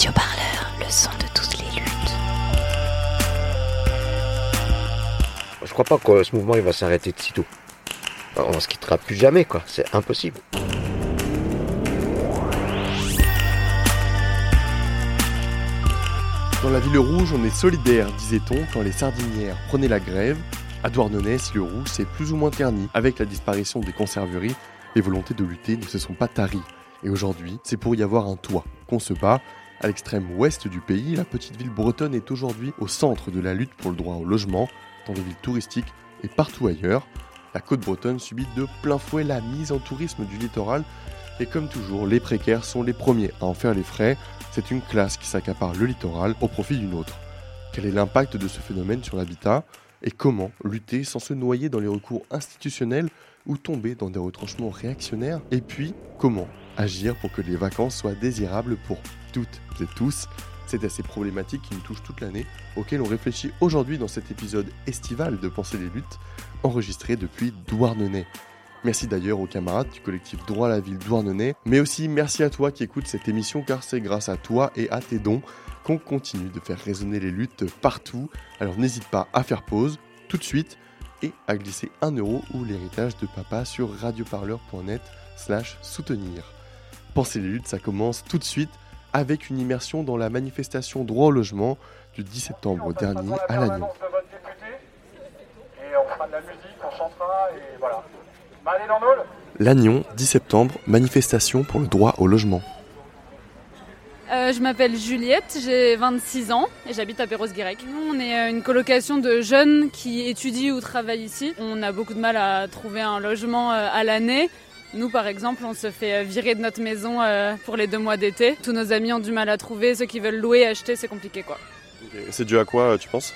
Radio Parleur, le son de toutes les luttes. Je crois pas que ce mouvement il va s'arrêter de sitôt. On se quittera plus jamais, quoi. C'est impossible. Dans la ville rouge, on est solidaire, disait-on, quand les sardinières prenaient la grève. À Douarnenez, le rouge s'est plus ou moins terni. Avec la disparition des conserveries, les volontés de lutter ne se sont pas taries. Et aujourd'hui, c'est pour y avoir un toit qu'on se bat. À l'extrême ouest du pays, la petite ville bretonne est aujourd'hui au centre de la lutte pour le droit au logement, dans les villes touristiques et partout ailleurs. La côte bretonne subit de plein fouet la mise en tourisme du littoral et comme toujours, les précaires sont les premiers à en faire les frais. C'est une classe qui s'accapare le littoral au profit d'une autre. Quel est l'impact de ce phénomène sur l'habitat et comment lutter sans se noyer dans les recours institutionnels ou tomber dans des retranchements réactionnaires? Et puis, comment agir pour que les vacances soient désirables pour toutes et tous c'est à ces problématiques qui nous touchent toute l'année, auxquelles on réfléchit aujourd'hui dans cet épisode estival de Penser les luttes, enregistré depuis Douarnenez. Merci d'ailleurs aux camarades du collectif Droit à la ville Douarnenez, mais aussi merci à toi qui écoutes cette émission car c'est grâce à toi et à tes dons qu'on continue de faire résonner les luttes partout. Alors n'hésite pas à faire pause tout de suite et à glisser 1 euro ou l'héritage de papa sur radioparleur.net slash soutenir. Penser les luttes, ça commence tout de suite avec une immersion dans la manifestation droit au logement du 10 septembre dernier à Lannion. Lannion, 10 septembre, manifestation pour le droit au logement. Euh, je m'appelle Juliette, j'ai 26 ans et j'habite à Perros-Guirec. Nous, on est euh, une colocation de jeunes qui étudient ou travaillent ici. On a beaucoup de mal à trouver un logement euh, à l'année. Nous, par exemple, on se fait virer de notre maison pour les deux mois d'été. Tous nos amis ont du mal à trouver. Ceux qui veulent louer, acheter, c'est compliqué, quoi. C'est dû à quoi, tu penses?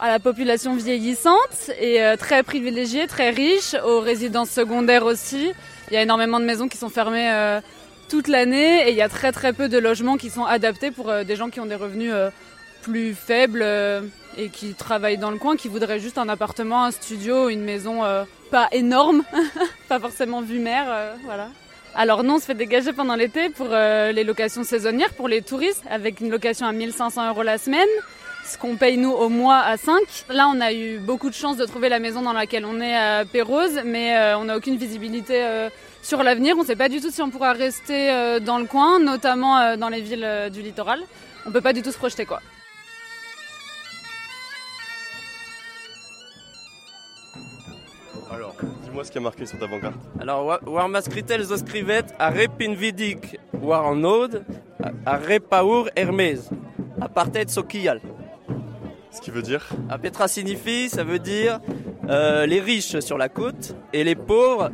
À la population vieillissante et très privilégiée, très riche, aux résidences secondaires aussi. Il y a énormément de maisons qui sont fermées toute l'année et il y a très très peu de logements qui sont adaptés pour des gens qui ont des revenus plus faibles et qui travaillent dans le coin, qui voudraient juste un appartement, un studio, une maison pas énorme, pas forcément vue mer, voilà. Alors non, on se fait dégager pendant l'été pour les locations saisonnières, pour les touristes, avec une location à 1500 euros la semaine ce qu'on paye nous au mois à 5. Là, on a eu beaucoup de chance de trouver la maison dans laquelle on est à Pérose, mais on n'a aucune visibilité sur l'avenir. On ne sait pas du tout si on pourra rester dans le coin, notamment dans les villes du littoral. On peut pas du tout se projeter quoi. Dis-moi ce qui a marqué sur ta pancarte. Alors, war mascritel zo scrivet a repin vidik war en ode a repaur Hermès apartheid sokial. Ce qui veut dire A Petra signifie, ça veut dire euh, les riches sur la côte et les pauvres.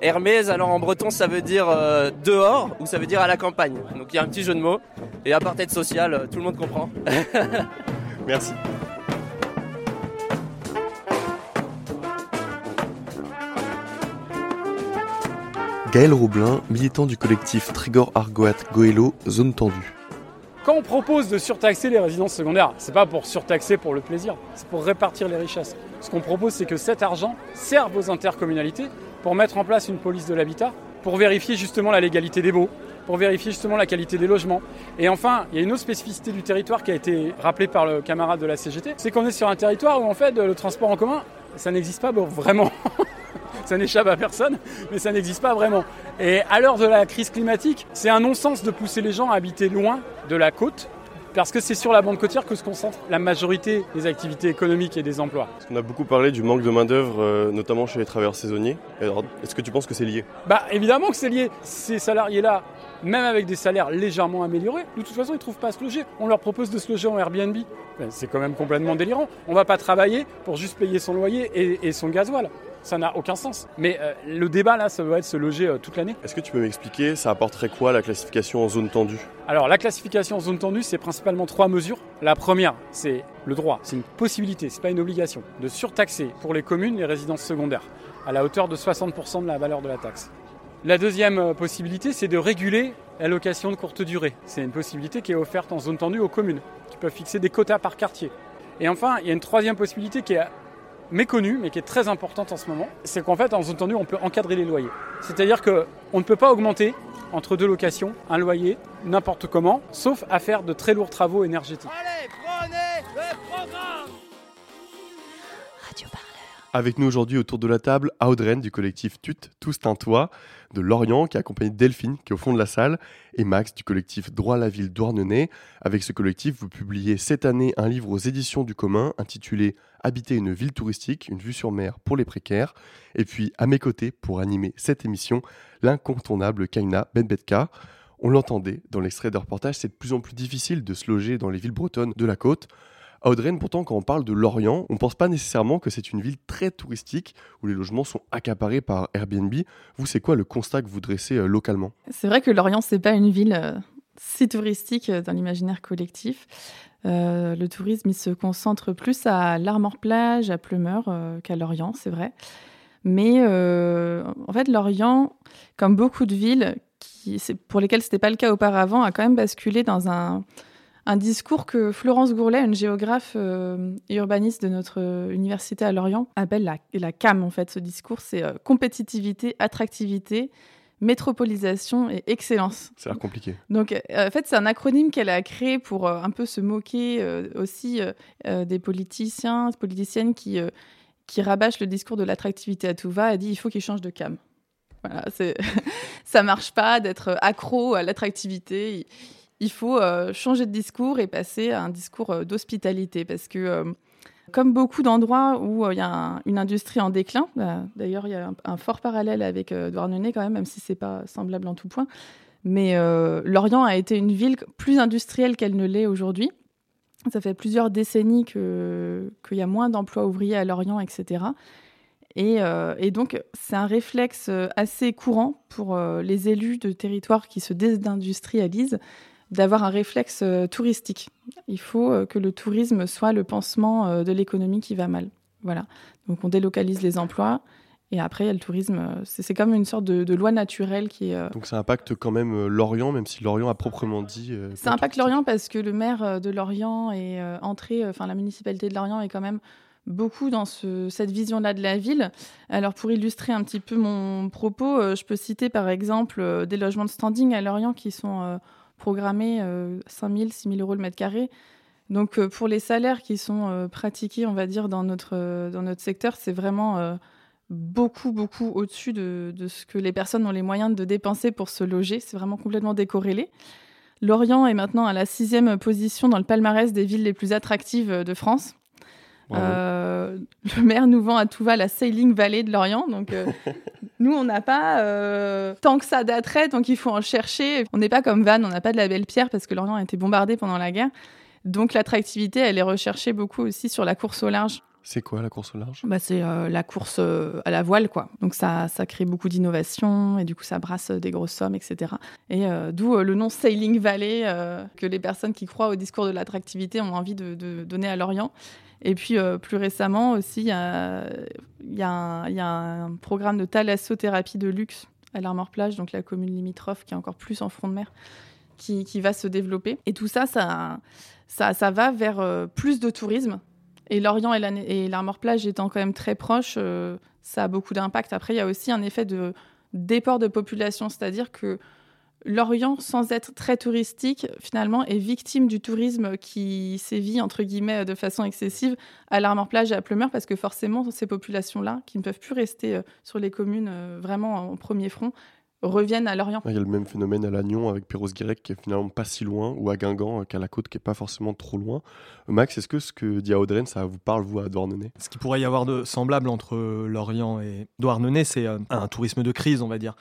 Hermès, alors en breton, ça veut dire euh, dehors ou ça veut dire à la campagne. Donc il y a un petit jeu de mots. Et apartheid social, euh, tout le monde comprend. Merci. Gaël Roublin, militant du collectif Trigor Argoat Goelo, zone tendue. Quand on propose de surtaxer les résidences secondaires, c'est pas pour surtaxer pour le plaisir, c'est pour répartir les richesses. Ce qu'on propose, c'est que cet argent serve aux intercommunalités pour mettre en place une police de l'habitat, pour vérifier justement la légalité des baux, pour vérifier justement la qualité des logements. Et enfin, il y a une autre spécificité du territoire qui a été rappelée par le camarade de la CGT, c'est qu'on est sur un territoire où en fait le transport en commun, ça n'existe pas vraiment. ça n'échappe à personne, mais ça n'existe pas vraiment. Et à l'heure de la crise climatique, c'est un non-sens de pousser les gens à habiter loin de la côte, parce que c'est sur la bande côtière que se concentre la majorité des activités économiques et des emplois. On a beaucoup parlé du manque de main-d'œuvre, notamment chez les travailleurs saisonniers. Est-ce que tu penses que c'est lié? Bah évidemment que c'est lié. Ces salariés-là, même avec des salaires légèrement améliorés, de toute façon, ils ne trouvent pas à se loger. On leur propose de se loger en Airbnb. C'est quand même complètement délirant. On ne va pas travailler pour juste payer son loyer et, et son gasoil. Ça n'a aucun sens. Mais euh, le débat là, ça doit être se loger euh, toute l'année. Est-ce que tu peux m'expliquer, ça apporterait quoi la classification en zone tendue? Alors la classification en zone tendue, c'est principalement trois mesures. La première, c'est le droit, c'est une possibilité, c'est pas une obligation, de surtaxer pour les communes les résidences secondaires à la hauteur de 60% de la valeur de la taxe. La deuxième euh, possibilité, c'est de réguler la location de courte durée. C'est une possibilité qui est offerte en zone tendue aux communes, qui peuvent fixer des quotas par quartier. Et enfin, il y a une troisième possibilité qui est méconnue, mais qui est très importante en ce moment. C'est qu'en fait, en zone on peut encadrer les loyers. C'est-à-dire qu'on ne peut pas augmenter entre deux locations un loyer n'importe comment, sauf à faire de très lourds travaux énergétiques. Allez, prenez Avec nous aujourd'hui autour de la table, Audrey du collectif Tut, Tous un toit, de Lorient qui est accompagné de Delphine qui est au fond de la salle, et Max du collectif Droit à la ville Douarnenez. Avec ce collectif, vous publiez cette année un livre aux éditions du commun intitulé Habiter une ville touristique, une vue sur mer pour les précaires. Et puis à mes côtés pour animer cette émission, l'incontournable Kaina Benbetka. On l'entendait dans l'extrait de reportage, c'est de plus en plus difficile de se loger dans les villes bretonnes de la côte. À pourtant, quand on parle de Lorient, on ne pense pas nécessairement que c'est une ville très touristique où les logements sont accaparés par Airbnb. Vous, c'est quoi le constat que vous dressez euh, localement? C'est vrai que Lorient, c'est pas une ville euh, si touristique euh, dans l'imaginaire collectif. Le tourisme, il se concentre plus à l'Armor-Plage, à Pleumeur qu'à Lorient, c'est vrai. Mais en fait, Lorient, comme beaucoup de villes pour lesquelles ce n'était pas le cas auparavant, a quand même basculé dans un, un discours que Florence Gourlet, une géographe euh, et urbaniste de notre euh, université à Lorient, appelle la, la CAM. En fait, ce discours, c'est euh, compétitivité, attractivité, métropolisation et excellence. Ça a l'air compliqué. Donc, euh, en fait, c'est un acronyme qu'elle a créé pour euh, un peu se moquer euh, aussi euh, euh, des politiciens, politiciennes qui, euh, qui rabâchent le discours de l'attractivité à tout va. Elle dit il faut qu'ils changent de cam. Voilà, ça marche pas d'être accro à l'attractivité. Il, il faut euh, changer de discours et passer à un discours euh, d'hospitalité parce que euh, comme beaucoup d'endroits où il y a un- une industrie en déclin, bah, d'ailleurs il y a un, fort parallèle avec Douarnenez quand même, même si c'est pas semblable en tout point. Mais Lorient a été une ville plus industrielle qu'elle ne l'est aujourd'hui. Ça fait plusieurs décennies que- qu'il y a moins d'emplois ouvriers à Lorient, etc. Et, donc, c'est un réflexe assez courant pour les élus de territoires qui se désindustrialisent d'avoir un réflexe euh, touristique. Il faut euh, que le tourisme soit le pansement euh, de l'économie qui va mal. Voilà. Donc, on délocalise les emplois. Et après, il y a le tourisme. C'est comme une sorte de, de loi naturelle qui est, euh, Donc ça impacte quand même Lorient, même si Lorient a proprement dit. euh, ça impacte Lorient parce que le maire de Lorient est euh, entré, enfin la municipalité de Lorient est quand même beaucoup dans ce- cette vision-là de la ville. Alors pour illustrer un petit peu mon propos, je peux citer par exemple des logements de standing à Lorient qui sont programmés euh, 5 000, 6 000 euros le mètre carré. Donc euh, pour les salaires qui sont euh, pratiqués, on va dire, dans notre, euh, dans notre secteur, c'est vraiment beaucoup, beaucoup au-dessus de, de ce que les personnes ont les moyens de dépenser pour se loger. C'est vraiment complètement décorrélé. Lorient est maintenant à la sixième position dans le palmarès des villes les plus attractives de France. Euh, le maire nous vend à tout va la Sailing Valley de Lorient. Donc, euh, nous, on n'a pas euh, tant que ça d'attrait, donc il faut en chercher. On n'est pas comme Vannes, on n'a pas de la belle pierre parce que Lorient a été bombardé pendant la guerre. Donc, l'attractivité, elle est recherchée beaucoup aussi sur la course au large. C'est quoi la course au large? Bah, c'est euh, la course euh, à la voile, quoi. Donc ça, ça crée beaucoup d'innovation et du coup ça brasse euh, des grosses sommes, etc. Et d'où le nom Sailing Valley que les personnes qui croient au discours de l'attractivité ont envie de, donner à Lorient. Et puis plus récemment aussi, il y y y a un programme de thalassothérapie de luxe à l'Armor-Plage, donc la commune limitrophe qui est encore plus en front de mer, qui, qui va se développer. Et tout ça, ça, ça, ça va vers plus de tourisme. Et Lorient et la- et l'Armor-Plage étant quand même très proches, euh, ça a beaucoup d'impact. Après, il y a aussi un effet de déport de population, c'est-à-dire que Lorient, sans être très touristique, finalement, est victime du tourisme qui sévit, entre guillemets, de façon excessive à l'Armor-Plage et à Pleumeur, parce que forcément, ces populations-là, qui ne peuvent plus rester euh, sur les communes euh, vraiment en premier front, reviennent à Lorient. Il y a le même phénomène à Lannion avec Perros-Guirec qui est finalement pas si loin, ou à Guingamp euh, qu'à la côte qui est pas forcément trop loin. Euh, Max, est-ce que ce que dit Audreyne, ça vous parle, vous, à Douarnenez? Ce qui pourrait y avoir de semblable entre Lorient et Douarnenez, c'est euh, un tourisme de crise, on va dire.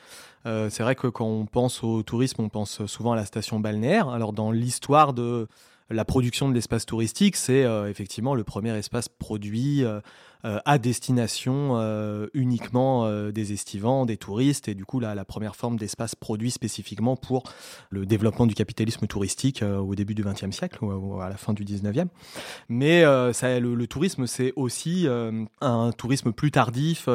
Euh, c'est vrai que quand on pense au tourisme, on pense souvent à la station balnéaire. Alors dans l'histoire de la production de l'espace touristique, c'est euh, effectivement le premier espace produit euh, à destination uniquement des estivants, des touristes, et du coup là, la première forme d'espace produit spécifiquement pour le développement du capitalisme touristique au début du XXe siècle ou à la fin du XIXe. Mais ça, le, tourisme, c'est aussi un tourisme plus tardif,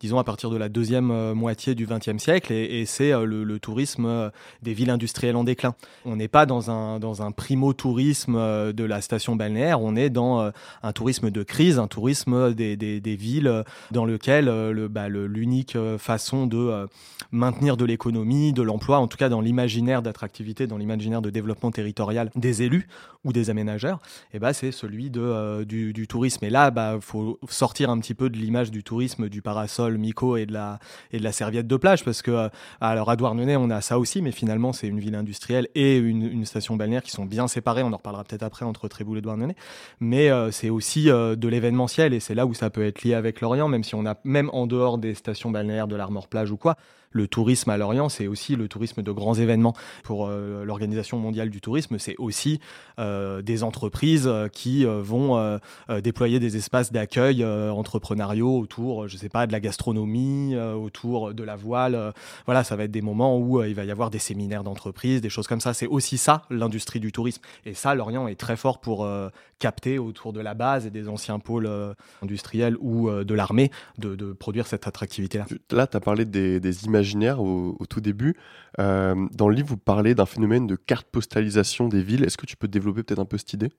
disons à partir de la deuxième moitié du XXe siècle, et, c'est le, tourisme des villes industrielles en déclin. On n'est pas dans un, dans un primo-tourisme de la station balnéaire, on est dans un tourisme de crise, un tourisme des, villes dans lequel bah, l'unique façon de maintenir de l'économie, de l'emploi, en tout cas dans l'imaginaire d'attractivité, dans l'imaginaire de développement territorial des élus ou des aménageurs, et eh bah, c'est celui de, du, tourisme. Et là, il bah, faut sortir un petit peu de l'image du tourisme, du parasol, Mico et de la, et de la serviette de plage, parce que alors à Douarnenez, on a ça aussi, mais finalement, c'est une ville industrielle et une, une, station balnéaire qui sont bien séparées. On en reparlera peut-être après entre Tréboul et Douarnenez. Mais euh, c'est aussi euh, de l'événementiel et c'est là où ça peut être lié avec l'Orient, même si on a, même en dehors des stations balnéaires de l'Armor Plage ou quoi, le tourisme à Lorient, c'est aussi le tourisme de grands événements. Pour euh, l'Organisation mondiale du tourisme, c'est aussi euh, des entreprises euh, qui vont déployer des espaces d'accueil entrepreneuriaux autour, je sais pas, de la gastronomie, autour de la voile. voilà, ça va être des moments où il va y avoir des séminaires d'entreprise, des choses comme ça. C'est aussi ça, l'industrie du tourisme. Et ça, Lorient est très fort pour capter autour de la base et des anciens pôles industriels ou de l'armée de, produire cette attractivité-là. Là, tu as parlé des, des images au, tout début. Euh, dans le livre, vous parlez d'un phénomène de carte postalisation des villes. Est-ce que tu peux développer peut-être un peu cette idée?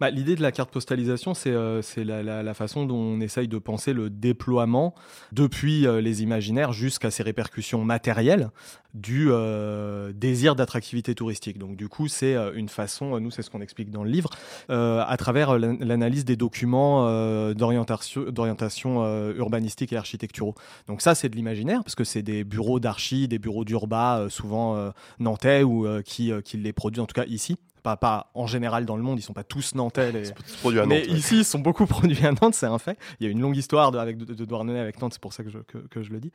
Bah, L'idée de la carte postalisation, c'est euh, la, façon dont on essaye de penser le déploiement depuis euh, les imaginaires jusqu'à ses répercussions matérielles du euh, désir d'attractivité touristique. Donc du coup, c'est une façon, nous c'est ce qu'on explique dans le livre, à travers l'analyse des documents d'orientation urbanistique et architecturaux. Donc ça, c'est de l'imaginaire, parce que c'est des bureaux d'archi, des bureaux d'urba, souvent nantais, ou qui, qui les produisent, en tout cas ici, pas, en général dans le monde, ils sont pas tous nantais. mais ici, ils sont beaucoup produits à Nantes, c'est un fait. Il y a une longue histoire de, avec, de, Douarnenez avec Nantes, c'est pour ça que je, que, je le dis.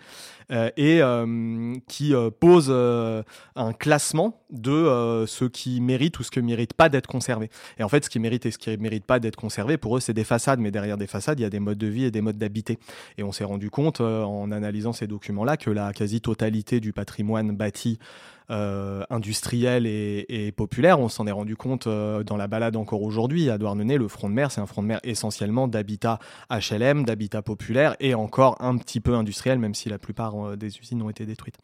Euh, et euh, qui euh, pose un classement de ce qui mérite ou ce qui ne mérite pas d'être conservé. Et en fait, ce qui mérite et ce qui ne mérite pas d'être conservé, pour eux, c'est des façades. Mais derrière des façades, il y a des modes de vie et des modes d'habiter. Et on s'est rendu compte, en analysant ces documents-là, que la quasi-totalité du patrimoine bâti euh, industriel et, populaire. On s'en est rendu compte euh, dans la balade encore aujourd'hui. À Douarnenez, le front de mer, c'est un front de mer essentiellement d'habitat HLM, d'habitat populaire et encore un petit peu industriel, même si la plupart euh, des usines ont été détruites.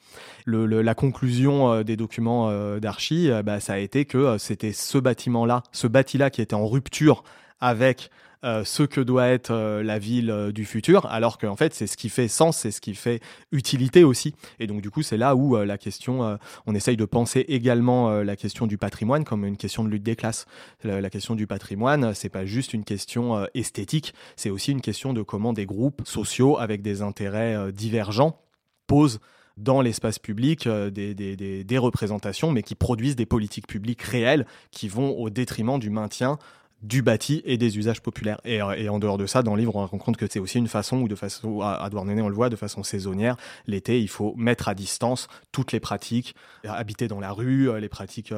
la conclusion des documents d'archi, bah, ça a été que c'était ce bâtiment-là, ce bâti-là qui était en rupture avec euh, ce que doit être euh, la ville euh, du futur, alors qu'en fait c'est ce qui fait sens, c'est ce qui fait utilité aussi. Et donc du coup c'est là où la question, on essaye de penser également la question du patrimoine comme une question de lutte des classes. La, question du patrimoine, c'est pas juste une question esthétique, c'est aussi une question de comment des groupes sociaux avec des intérêts divergents posent dans l'espace public des, représentations, mais qui produisent des politiques publiques réelles qui vont au détriment du maintien du bâti et des usages populaires. Et, euh, et, en dehors de ça, dans le livre, on compte que c'est aussi une façon, ou de façon, à, Douarnenez, on le voit, de façon saisonnière. L'été, il faut mettre à distance toutes les pratiques, euh, habiter dans la rue, euh, les pratiques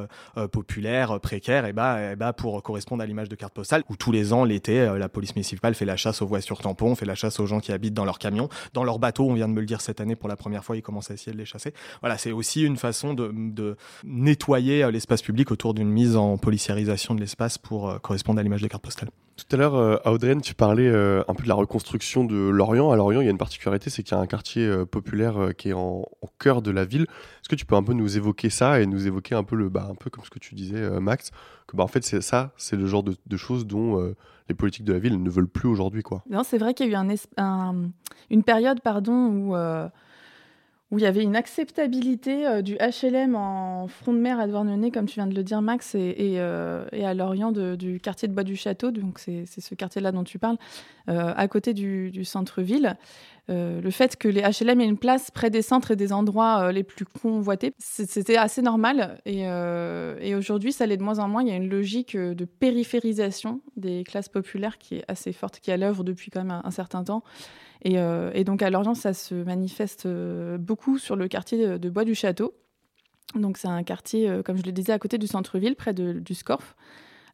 populaires, précaires, et bah, et bah, pour correspondre à l'image de carte postale, où tous les ans, l'été, la police municipale fait la chasse aux voitures tampons, fait la chasse aux gens qui habitent dans leurs camions, dans leurs bateaux, on vient de me le dire cette année pour la première fois, ils commencent à essayer de les chasser. Voilà, c'est aussi une façon de, de nettoyer l'espace public autour d'une mise en policiarisation de l'espace pour correspondre à l'image des cartes postales. Tout à l'heure, euh, Audrey, tu parlais euh, un peu de la reconstruction de Lorient. À Lorient, il y a une particularité, c'est qu'il y a un quartier euh, populaire qui est en, au cœur de la ville. Est-ce que tu peux un peu nous évoquer ça et nous évoquer un peu le, bah, un peu comme ce que tu disais, Max, que bah, en fait c'est ça, c'est le genre de, de choses dont les politiques de la ville ne veulent plus aujourd'hui, quoi. Non, c'est vrai qu'il y a eu un, un, une période, pardon, où où il y avait une acceptabilité euh, du HLM en front de mer à Douarnenez, comme tu viens de le dire, Max, et, euh, à l'orient du quartier de Bois du Château, donc c'est ce quartier-là dont tu parles, euh, à côté du, centre-ville. le fait que les HLM aient une place près des centres et des endroits les plus convoités, c'était assez normal. Et, et aujourd'hui, ça l'est de moins en moins. Il y a une logique de périphérisation des classes populaires qui est assez forte, qui est à l'œuvre depuis quand même un certain temps. Euh, et, donc à Lorient, ça se manifeste euh, beaucoup sur le quartier de Bois du Château. Donc c'est un quartier, euh, comme je le disais, à côté du centre-ville, près du Scorf.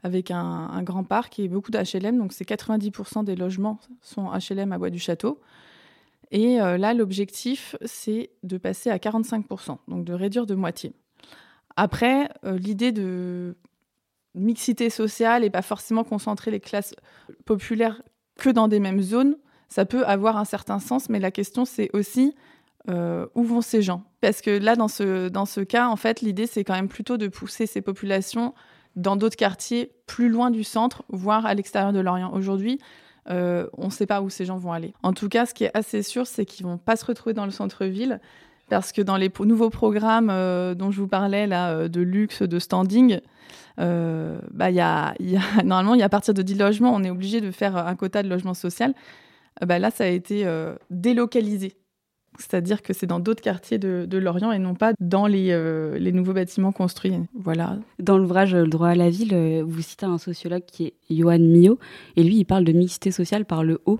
avec un, grand parc et beaucoup d'HLM. Donc c'est 90% des logements sont HLM à Bois du Château. Et là, l'objectif, c'est de passer à 45%, donc de réduire de moitié. Après, l'idée de mixité sociale et pas forcément concentrer les classes populaires que dans des mêmes zones, ça peut avoir un certain sens, mais la question c'est aussi euh, où vont ces gens? Parce que là, dans ce, dans ce cas, en fait, l'idée c'est quand même plutôt de pousser ces populations dans d'autres quartiers plus loin du centre, voire à l'extérieur de Lorient. Aujourd'hui, euh, on ne sait pas où ces gens vont aller. En tout cas, ce qui est assez sûr, c'est qu'ils vont pas se retrouver dans le centre-ville parce que dans les nouveaux programmes euh, dont je vous parlais là, de luxe, de standing, bah, y y a, normalement, y a à partir de 10 logements, on est obligé de faire un quota de logement social. Euh, bah, là, ça a été euh, délocalisé. C'est-à-dire que c'est dans d'autres quartiers de, de, Lorient et non pas dans les, les, nouveaux bâtiments construits. Voilà. Dans l'ouvrage Le droit à la ville, vous citez un sociologue qui est Johan Millot, et lui, il parle de mixité sociale par le haut.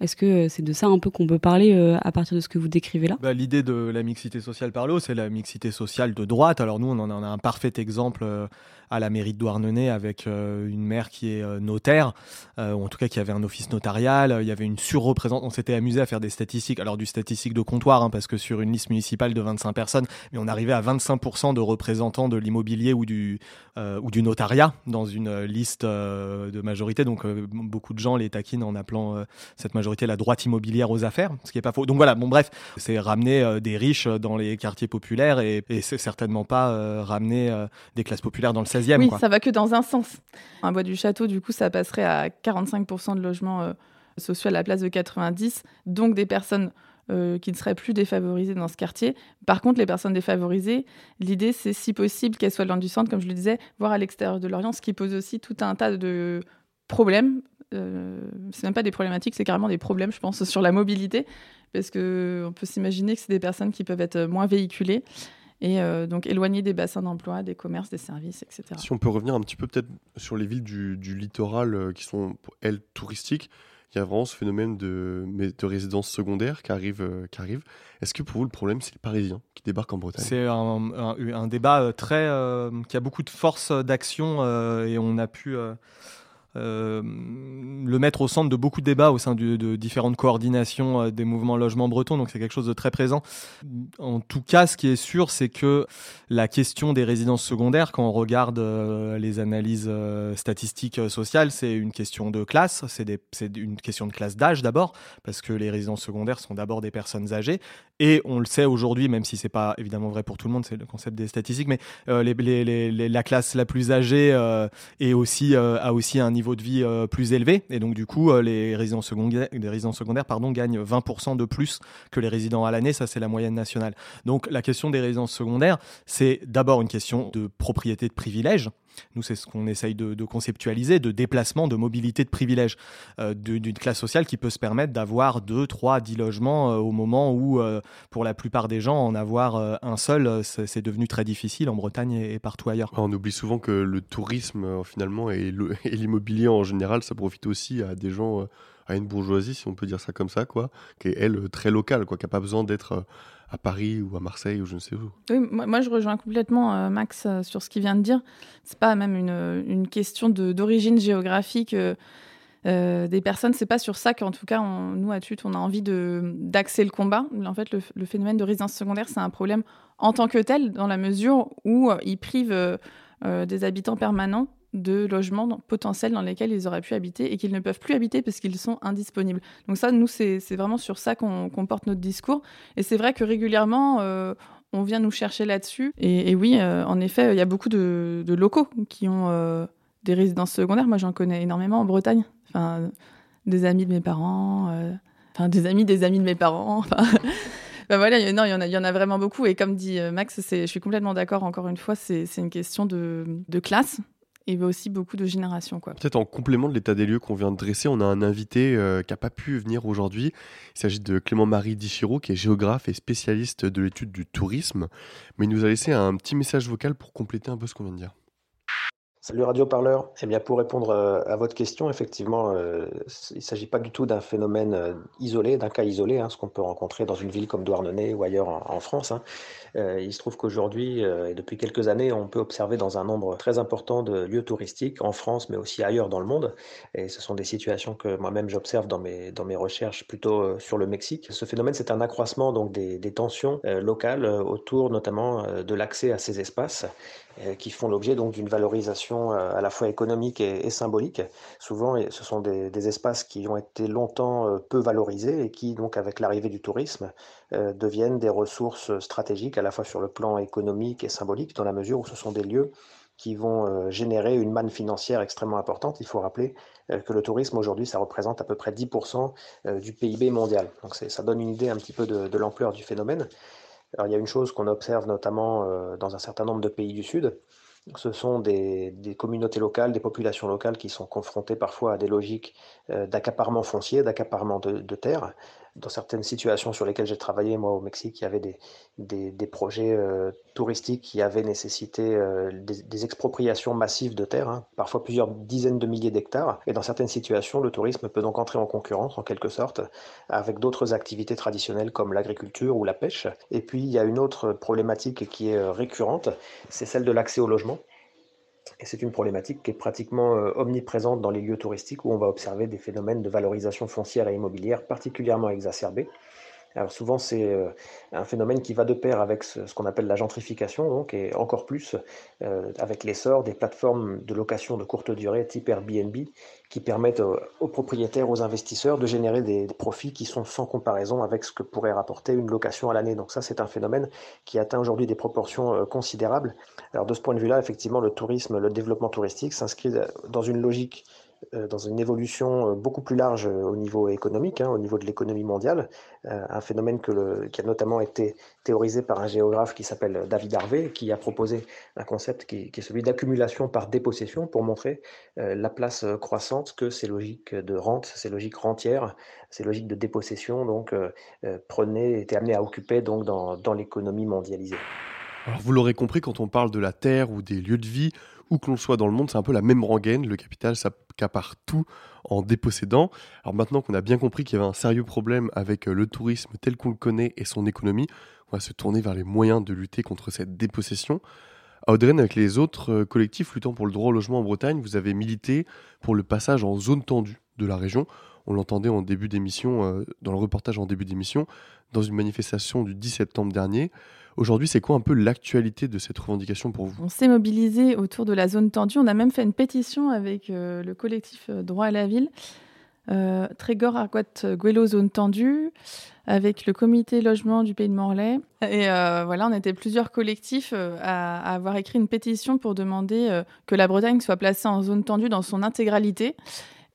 Est-ce que c'est de ça un peu qu'on peut parler euh, à partir de ce que vous décrivez là? Bah, L'idée de la mixité sociale par le haut, c'est la mixité sociale de droite. Alors nous, on en a un parfait exemple euh, à la mairie de Douarnenez avec euh, une maire qui est notaire, ou en tout cas qui avait un office notarial. Il y avait une surreprésentation. On s'était amusé à faire des statistiques, alors du statistique de comptoir, hein, parce que sur une liste municipale de 25 personnes, mais on arrivait à 25% de représentants de l'immobilier ou du, ou du notariat dans une liste de majorité. Donc beaucoup de gens les taquinent en appelant cette majorité la droite immobilière aux affaires, ce qui est pas faux. Donc voilà, bon bref, c'est ramener euh, des riches dans les quartiers populaires et, c'est certainement pas euh, ramener euh, des classes populaires dans le 16e. Oui, ça va que dans un sens. Un bois du château, du coup, ça passerait à 45% de logements sociaux à la place de 90, donc des personnes qui ne seraient plus défavorisées dans ce quartier. Par contre, les personnes défavorisées, l'idée, c'est si possible qu'elles soient loin du centre, comme je le disais, voire à l'extérieur de l'Orient, ce qui pose aussi tout un tas de problèmes euh, c'est même pas des problématiques, c'est carrément des problèmes, je pense, sur la mobilité, parce que on peut s'imaginer que c'est des personnes qui peuvent être moins véhiculées et euh, donc éloignées des bassins d'emploi, des commerces, des services, etc. Si on peut revenir un petit peu peut-être sur les villes du, littoral euh, qui sont, elles, touristiques, il y a vraiment ce phénomène de, de résidence secondaire qui arrive. qui arrive. Est-ce que pour vous, le problème, c'est les Parisiens qui débarquent en Bretagne? C'est un, un, débat très, qui a beaucoup de force d'action et on a pu euh, le mettre au centre de beaucoup de débats au sein de, différentes coordinations euh, des mouvements logement bretons, donc c'est quelque chose de très présent. En tout cas, ce qui est sûr, c'est que la question des résidences secondaires, quand on regarde euh, les analyses statistiques sociales, c'est une question de classe, c'est une question de classe d'âge d'abord, parce que les résidences secondaires sont d'abord des personnes âgées, et on le sait aujourd'hui, même si c'est pas évidemment vrai pour tout le monde, c'est le concept des statistiques, mais la classe la plus âgée est aussi, a aussi un niveau de vie euh, plus élevé. Et donc, du coup, euh, les résidents secondaires, les résidents secondaires pardon, gagnent 20% de plus que les résidents à l'année. Ça, c'est la moyenne nationale. Donc, la question des résidences secondaires, c'est d'abord une question de propriété de privilège. Nous, c'est ce qu'on essaye de, conceptualiser, de déplacement, de mobilité de privilèges euh, d'une classe sociale qui peut se permettre d'avoir 2, 3, 10 logements euh, au moment où, euh, pour la plupart des gens, en avoir un seul, c'est devenu très difficile en Bretagne et, partout ailleurs. On oublie souvent que le tourisme, finalement, et l'immobilier en général, ça profite aussi à des gens à une bourgeoisie, si on peut dire ça comme ça, quoi, qui est elle très locale, quoi, qui n'a pas besoin d'être à Paris ou à Marseille ou je ne sais où. Oui, moi, je rejoins complètement euh, Max euh, sur ce qu'il vient de dire. C'est pas même une, une question d'origine géographique euh, des personnes. C'est pas sur ça qu'en tout cas, nous à TUT, on a envie d'axer le combat. En fait, le, phénomène de résidence secondaire, c'est un problème en tant que tel, dans la mesure où il prive des habitants permanents de logements potentiels dans lesquels ils auraient pu habiter et qu'ils ne peuvent plus habiter parce qu'ils sont indisponibles. Donc ça, nous, c'est vraiment sur ça qu'on porte notre discours. Et c'est vrai que régulièrement, euh, on vient nous chercher là-dessus. Et, oui, euh, en effet, il y a beaucoup de, locaux qui ont euh, des résidences secondaires. Moi, j'en connais énormément en Bretagne. Enfin, des amis de mes parents, enfin, des amis des amis de mes parents. Ben voilà, il y, en a, y en a vraiment beaucoup. Et comme dit Max, je suis complètement d'accord, encore une fois, c'est une question de classe et aussi beaucoup de générations. Peut-être en complément de l'état des lieux qu'on vient de dresser, on a un invité euh, qui n'a pas pu venir aujourd'hui. Il s'agit de Clément-Marie Dichiro, qui est géographe et spécialiste de l'étude du tourisme. Mais il nous a laissé un petit message vocal pour compléter un peu ce qu'on vient de dire. Salut Radio Parleur. Eh bien, pour répondre euh, à votre question, effectivement, euh, il ne s'agit pas du tout d'un phénomène euh, isolé, d'un cas isolé, hein, ce qu'on peut rencontrer dans une ville comme Douarnenez ou ailleurs en, France. Hein. il se trouve qu'aujourd'hui, et depuis quelques années, on peut observer dans un nombre très important de lieux touristiques en France, mais aussi ailleurs dans le monde. Et ce sont des situations que moi-même j'observe dans mes, dans mes recherches plutôt sur le Mexique. Ce phénomène, c'est un accroissement donc, des, des tensions locales autour notamment de l'accès à ces espaces qui font l'objet donc d'une valorisation euh, à la fois économique et, symbolique. Souvent, ce sont des, espaces qui ont été longtemps euh, peu valorisés et qui, donc, avec l'arrivée du tourisme, euh, deviennent des ressources stratégiques à la fois sur le plan économique et symbolique, dans la mesure où ce sont des lieux qui vont générer une manne financière extrêmement importante. Il faut rappeler que le tourisme aujourd'hui, ça représente à peu près 10% du PIB mondial. Donc ça donne une idée un petit peu de l'ampleur du phénomène. Il y a une chose qu'on observe notamment dans un certain nombre de pays du Sud, ce sont des, communautés locales, des populations locales qui sont confrontées parfois à des logiques euh, d'accaparement foncier, d'accaparement de, de terres, dans certaines situations sur lesquelles j'ai travaillé, moi, au Mexique, il y avait des, projets euh, touristiques qui avaient nécessité euh, des, expropriations massives de terres, hein, parfois plusieurs dizaines de milliers d'hectares. Et dans certaines situations, le tourisme peut donc entrer en concurrence, en quelque sorte, avec d'autres activités traditionnelles comme l'agriculture ou la pêche. Et puis, il y a une autre problématique qui est euh, récurrente, c'est celle de l'accès au logement. Et c'est une problématique qui est pratiquement euh, omniprésente dans les lieux touristiques où on va observer des phénomènes de valorisation foncière et immobilière particulièrement exacerbés. Alors souvent, c'est euh, un phénomène qui va de pair avec ce, qu'on appelle la gentrification, donc, et encore plus euh, avec l'essor des plateformes de location de courte durée type Airbnb, qui permettent aux, propriétaires, aux investisseurs de générer des, profits qui sont sans comparaison avec ce que pourrait rapporter une location à l'année. Donc ça, c'est un phénomène qui atteint aujourd'hui des proportions euh, considérables. Alors de ce point de vue-là, effectivement, le tourisme, le développement touristique s'inscrit dans une logique dans une évolution euh, beaucoup plus large euh, au niveau économique, hein, au niveau de l'économie mondiale, un phénomène qui a notamment été théorisé par un géographe qui s'appelle David Harvey, qui a proposé un concept qui, est celui d'accumulation par dépossession pour montrer la place croissante que ces logiques de rente, ces logiques rentières, ces logiques de dépossession donc prenaient, étaient amenées à occuper donc dans, l'économie mondialisée. Vous l'aurez compris, quand on parle de la terre ou des lieux de vie, où que l'on soit dans le monde, c'est un peu la même rengaine. Le capital s'accapare tout en dépossédant. Alors maintenant qu'on a bien compris qu'il y avait un sérieux problème avec euh, le tourisme tel qu'on le connaît et son économie, on va se tourner vers les moyens de lutter contre cette dépossession. À Audren, avec les autres euh, collectifs luttant pour le droit au logement en Bretagne, vous avez milité pour le passage en zone tendue de la région. On l'entendait en début d'émission, euh, dans le reportage en début d'émission, dans une manifestation du 10 septembre dernier. Aujourd'hui, c'est quoi un peu l'actualité de cette revendication pour vous? On s'est mobilisé autour de la zone tendue. On a même fait une pétition avec euh, le collectif euh, Droit à la ville, Trégor Arquat Guélo Zone Tendue, avec le comité logement du Pays de Morlaix. Et voilà, on était plusieurs collectifs à, avoir écrit une pétition pour demander que la Bretagne soit placée en zone tendue dans son intégralité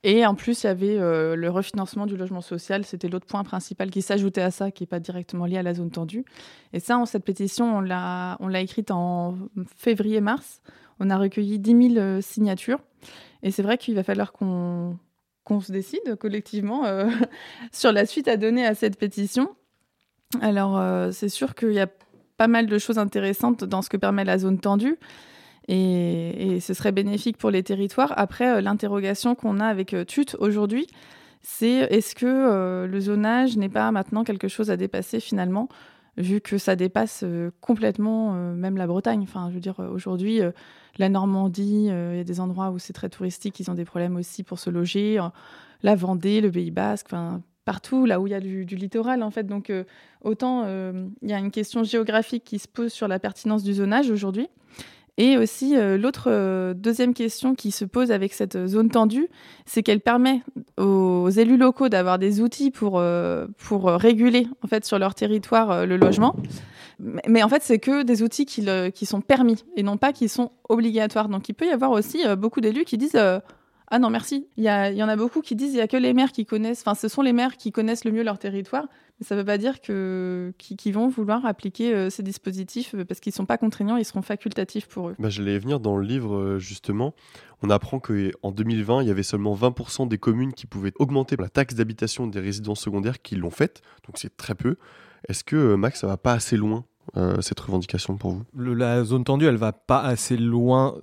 et en plus, il y avait euh, le refinancement du logement social. C'était l'autre point principal qui s'ajoutait à ça, qui n'est pas directement lié à la zone tendue. Et ça, cette pétition, on l'a, écrite en février-mars. On a recueilli 10 000 euh, signatures. Et c'est vrai qu'il va falloir qu'on, qu'on se décide collectivement euh, sur la suite à donner à cette pétition. Alors, c'est sûr qu'il y a pas mal de choses intéressantes dans ce que permet la zone tendue et, ce serait bénéfique pour les territoires. Après, euh, l'interrogation qu'on a avec euh, TUT aujourd'hui, c'est est-ce que euh, le zonage n'est pas maintenant quelque chose à dépasser finalement, vu que ça dépasse complètement même la Bretagne? Enfin, je veux dire, aujourd'hui, la Normandie, il y a des endroits où c'est très touristique, ils ont des problèmes aussi pour se loger. la Vendée, le Pays Basque, enfin, partout là où il y a du, du littoral en fait. Donc autant il y a une question géographique qui se pose sur la pertinence du zonage aujourd'hui. Et aussi, euh, l'autre euh, deuxième question qui se pose avec cette zone tendue, c'est qu'elle permet aux élus locaux d'avoir des outils pour, euh, pour réguler en fait, sur leur territoire le logement. Mais, en fait, c'est que des outils qui, qui, sont permis et non pas qui sont obligatoires. Donc il peut y avoir aussi beaucoup d'élus qui disent ah non, merci. Il y, y, en a beaucoup qui disent il y a que les maires qui connaissent, enfin, ce sont les maires qui connaissent le mieux leur territoire. Ça ne veut pas dire qu'ils vont vouloir appliquer euh, ces dispositifs euh, parce qu'ils ne sont pas contraignants, ils seront facultatifs pour eux. Bah, J'allais venir dans le livre, euh, justement. On apprend qu'en 2020, il y avait seulement 20% des communes qui pouvaient augmenter la taxe d'habitation des résidences secondaires qui l'ont faite. Donc c'est très peu. Est-ce que, Max, ça va pas assez loin? Cette revendication pour vous? La zone tendue, elle va pas assez loin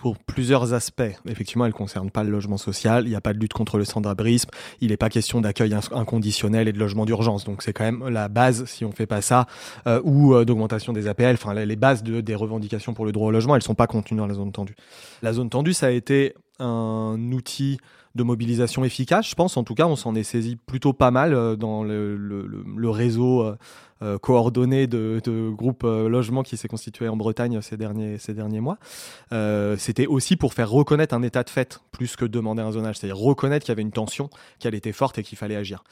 pour plusieurs aspects. Effectivement, elle concerne pas le logement social. Il n'y a pas de lutte contre le sans-abrisme. Il n'est pas question d'accueil inconditionnel et de logement d'urgence. Donc c'est quand même la base si on fait pas ça, euh, ou euh, d'augmentation des APL. Enfin, les bases de- des revendications pour le droit au logement, elles sont pas contenues dans la zone tendue. La zone tendue, ça a été un outil de mobilisation efficace, je pense. En tout cas, on s'en est saisi plutôt pas mal euh, dans le, réseau euh, euh, coordonné de, groupes logements qui s'est constitué en Bretagne ces derniers, mois. C'était aussi pour faire reconnaître un état de fait plus que demander un zonage, c'est-à-dire reconnaître qu'il y avait une tension, qu'elle était forte et qu'il fallait agir.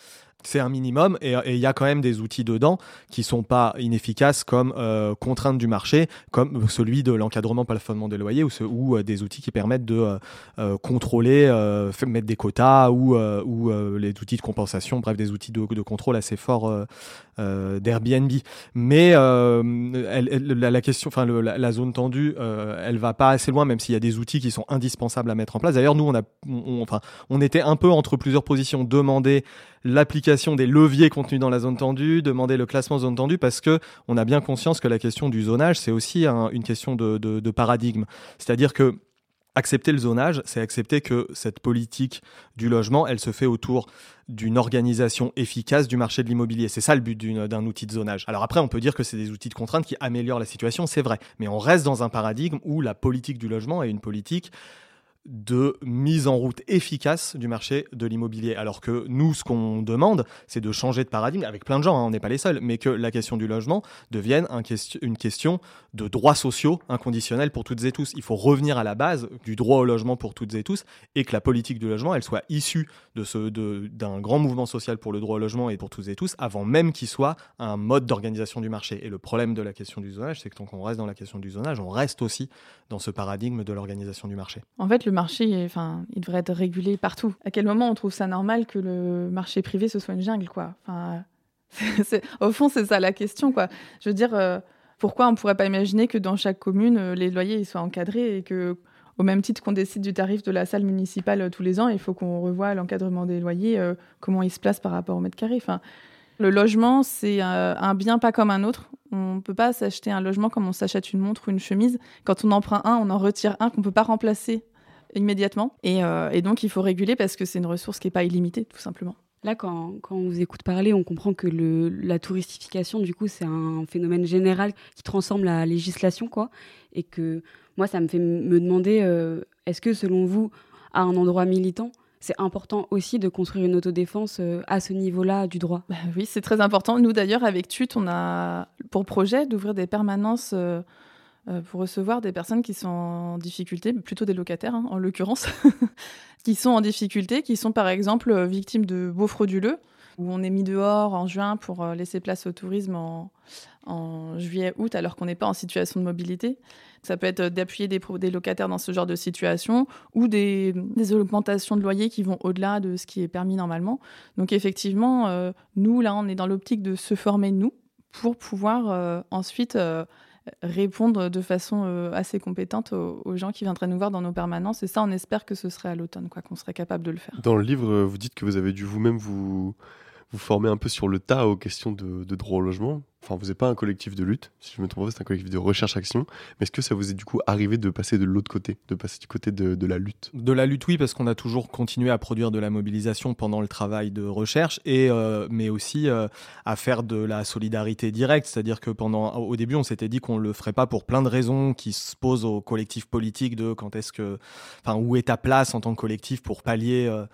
C'est un minimum et il y a quand même des outils dedans qui sont pas inefficaces comme euh, contrainte du marché, comme celui de l'encadrement plafonnement des loyers ou, euh, des outils qui permettent de euh, euh, contrôler, euh, mettre des quotas ou, euh, ou euh, les outils de compensation, bref des outils de, contrôle assez forts euh, euh, d'Airbnb. Mais euh, la, question, enfin la, zone tendue, euh, elle va pas assez loin, même s'il y a des outils qui sont indispensables à mettre en place. D'ailleurs, nous, on a, on- on- était un peu entre plusieurs positions, demander l'application des leviers contenus dans la zone tendue, demander le classement zone tendue, parce que on a bien conscience que la question du zonage, c'est aussi un- une question de, de- paradigme. C'est-à-dire que Accepter le zonage, c'est accepter que cette politique du logement, elle se fait autour d'une organisation efficace du marché de l'immobilier. C'est ça le but d'un outil de zonage. Alors après, on peut dire que c'est des outils de contrainte qui améliorent la situation, c'est vrai. Mais on reste dans un paradigme où la politique du logement est une politique de mise en route efficace du marché de l'immobilier. Alors que nous, ce qu'on demande, c'est de changer de paradigme, avec plein de gens, hein, on n'est pas les seuls, mais que la question du logement devienne une question de droits sociaux inconditionnels pour toutes et tous. Il faut revenir à la base du droit au logement pour toutes et tous, et que la politique du logement, elle soit issue de- d'un grand mouvement social pour le droit au logement et pour toutes et tous, avant même qu'il soit un mode d'organisation du marché. Et le problème de la question du zonage, c'est que tant qu'on reste dans la question du zonage, on reste aussi dans ce paradigme de l'organisation du marché. En fait, le marché, enfin, il devrait être régulé partout. À quel moment on trouve ça normal que le marché privé ce soit une jungle, quoi? Enfin, au fond, c'est ça la question, quoi. Je veux dire, euh, pourquoi on pourrait pas imaginer que dans chaque commune, euh, les loyers ils soient encadrés et que, au même titre qu'on décide du tarif de la salle municipale euh, tous les ans, il faut qu'on revoie l'encadrement des loyers, comment il se place par rapport au mètre carré? Enfin, le logement, c'est un bien pas comme un autre. On ne peut pas s'acheter un logement comme on s'achète une montre ou une chemise. Quand on en prend un, on en retire un qu'on ne peut pas remplacer immédiatement. Et, euh, et donc, il faut réguler parce que c'est une ressource qui n'est pas illimitée, tout simplement. Là, quand, quand on vous écoute parler, on comprend que le, la touristification, du coup, c'est un phénomène général qui transforme la législation, quoi. Et que moi, ça me fait me demander, euh, est-ce que, selon vous, à un endroit militant, c'est important aussi de construire une autodéfense euh, à ce niveau-là du droit? Bah oui, c'est très important. Nous, d'ailleurs, avec TUT, on a pour projet d'ouvrir des permanences pour recevoir des personnes qui sont en difficulté, plutôt des locataires hein, en l'occurrence, qui sont en difficulté, qui sont par exemple euh, victimes de baux frauduleux, où on est mis dehors en juin pour euh, laisser place au tourisme en, juillet-août alors qu'on n'est pas en situation de mobilité. Ça peut être euh, d'appuyer des, locataires dans ce genre de situation ou des, augmentations de loyers qui vont au-delà de ce qui est permis normalement. Donc effectivement, euh, nous, là, on est dans l'optique de se former, nous, pour pouvoir euh, ensuite euh, répondre de façon euh, assez compétente aux, gens qui viendraient nous voir dans nos permanences. Et ça, on espère que ce serait à l'automne, quoi, qu'on serait capable de le faire. Dans le livre, euh, vous dites que vous avez dû vous-même vous, vous former un peu sur le tas aux questions de droit au logement. Enfin, vous n'êtes pas un collectif de lutte, si je me trompe pas, c'est un collectif de recherche-action. Mais est-ce que ça vous est du coup arrivé de passer de l'autre côté, de passer du côté de, la lutte? De la lutte, oui, parce qu'on a toujours continué à produire de la mobilisation pendant le travail de recherche, et, euh, mais aussi euh, à faire de la solidarité directe. C'est-à-dire que pendant, au début, on s'était dit qu'on le ferait pas pour plein de raisons qui se posent aux collectifs politiques de quand est-ce que, enfin, où est ta place en tant que collectif pour pallier. euh,